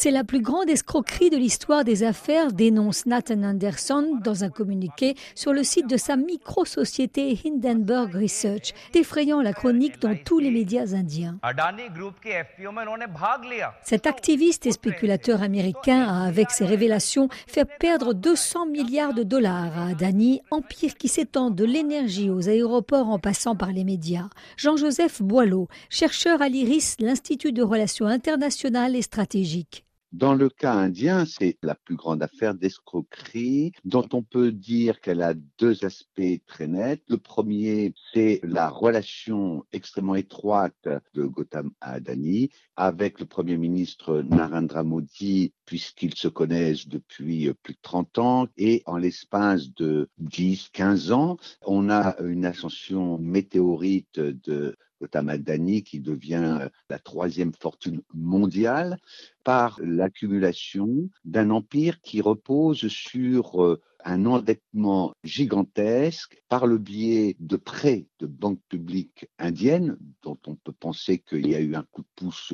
C'est la plus grande escroquerie de l'histoire des affaires, dénonce Nathan Anderson dans un communiqué sur le site de sa micro-société Hindenburg Research, défrayant la chronique dans tous les médias indiens. Cet activiste et spéculateur américain a, avec ses révélations, fait perdre 200 milliards de dollars à Adani, empire qui s'étend de l'énergie aux aéroports en passant par les médias. Jean-Joseph Boileau, chercheur à l'IRIS, l'Institut de relations internationales et stratégiques. Dans le cas indien, c'est la plus grande affaire d'escroquerie dont on peut dire qu'elle a deux aspects très nets. Le premier, c'est la relation extrêmement étroite de Gautam Adani avec le Premier ministre Narendra Modi, puisqu'ils se connaissent depuis plus de 30 ans. Et en l'espace de 10, 15 ans, on a une ascension météorite de Adani qui devient euh, la troisième fortune mondiale par l'accumulation d'un empire qui repose sur euh, un endettement gigantesque par le biais de prêts de banques publiques indiennes, dont on peut penser qu'il y a eu un coup de pouce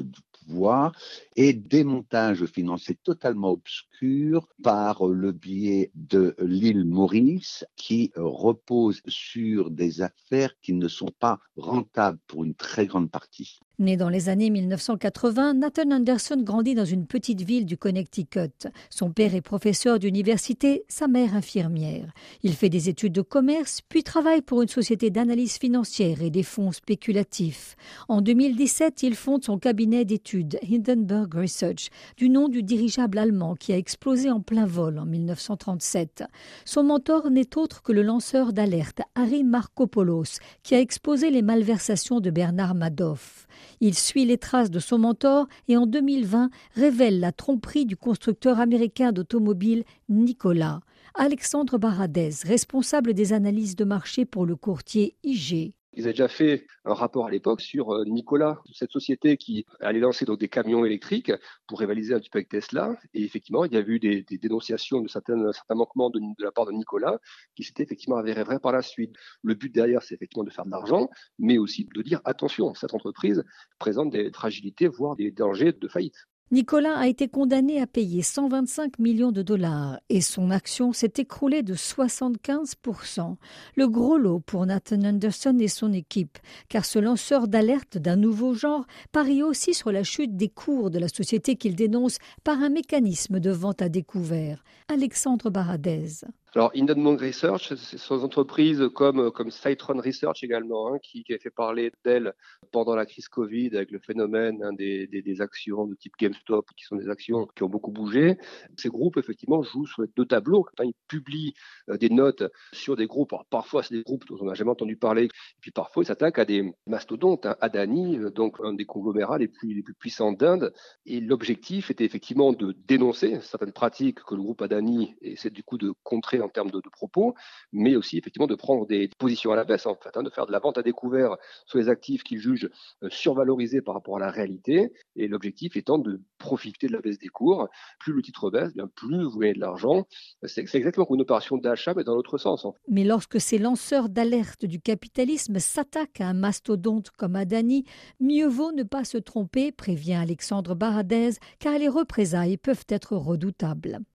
et des montages financiers totalement obscurs par le biais de l'île Maurice, qui repose sur des affaires qui ne sont pas rentables pour une très grande partie. Né dans les années 1980, Nathan Anderson grandit dans une petite ville du Connecticut. Son père est professeur d'université, sa mère infirmière. Il fait des études de commerce, puis travaille pour une société d'analyse financière et des fonds spéculatifs. En 2017, il fonde son cabinet d'études Hindenburg Research, du nom du dirigeable allemand qui a explosé en plein vol en 1937. Son mentor n'est autre que le lanceur d'alerte Harry Markopoulos, qui a exposé les malversations de Bernard Madoff. Il suit les traces de son mentor et en 2020 révèle la tromperie du constructeur américain d'automobiles Nicolas. Alexandre Baradez, responsable des analyses de marché pour le courtier IG. Ils avaient déjà fait un rapport à l'époque sur euh, Nicolas, cette société qui allait lancer des camions électriques pour rivaliser un petit peu avec Tesla. Et effectivement, il y a eu des, dénonciations de certains, certains manquements de, la part de Nicolas qui s'étaient effectivement avérés vrais par la suite. Le but derrière, c'est effectivement de faire de l'argent, mais aussi de dire attention, cette entreprise présente des fragilités, voire des dangers de faillite. Nicolas a été condamné à payer 125 millions de dollars et son action s'est écroulée de 75%. Le gros lot pour Nathan Anderson et son équipe, car ce lanceur d'alerte d'un nouveau genre parie aussi sur la chute des cours de la société qu'il dénonce par un mécanisme de vente à découvert. Alexandre Baradez. Alors, Hindenburg Research, ce sont des entreprises comme, comme Citron Research également, hein, qui, qui, a fait parler d'elles pendant la crise Covid avec le phénomène hein, des, actions de type GameStop, qui sont des actions qui ont beaucoup bougé. Ces groupes, effectivement, jouent sur deux tableaux. Quand ils publient euh, des notes sur des groupes, alors parfois c'est des groupes dont on n'a jamais entendu parler, et puis parfois ils s'attaquent à des mastodontes, hein, Adani, euh, donc un des conglomérats les plus, les plus puissants d'Inde. Et l'objectif était effectivement de dénoncer certaines pratiques que le groupe Adani essaie du coup de contrer en termes de, propos, mais aussi effectivement de prendre des positions à la baisse, en fait, hein, de faire de la vente à découvert sur les actifs qu'ils jugent euh, survalorisés par rapport à la réalité, et l'objectif étant de profiter de la baisse des cours. Plus le titre baisse, bien plus vous gagnez de l'argent. C'est exactement comme une opération d'achat, mais dans l'autre sens. Mais lorsque ces lanceurs d'alerte du capitalisme s'attaquent à un mastodonte comme Adani, mieux vaut ne pas se tromper, prévient Alexandre Baradez, car les représailles peuvent être redoutables.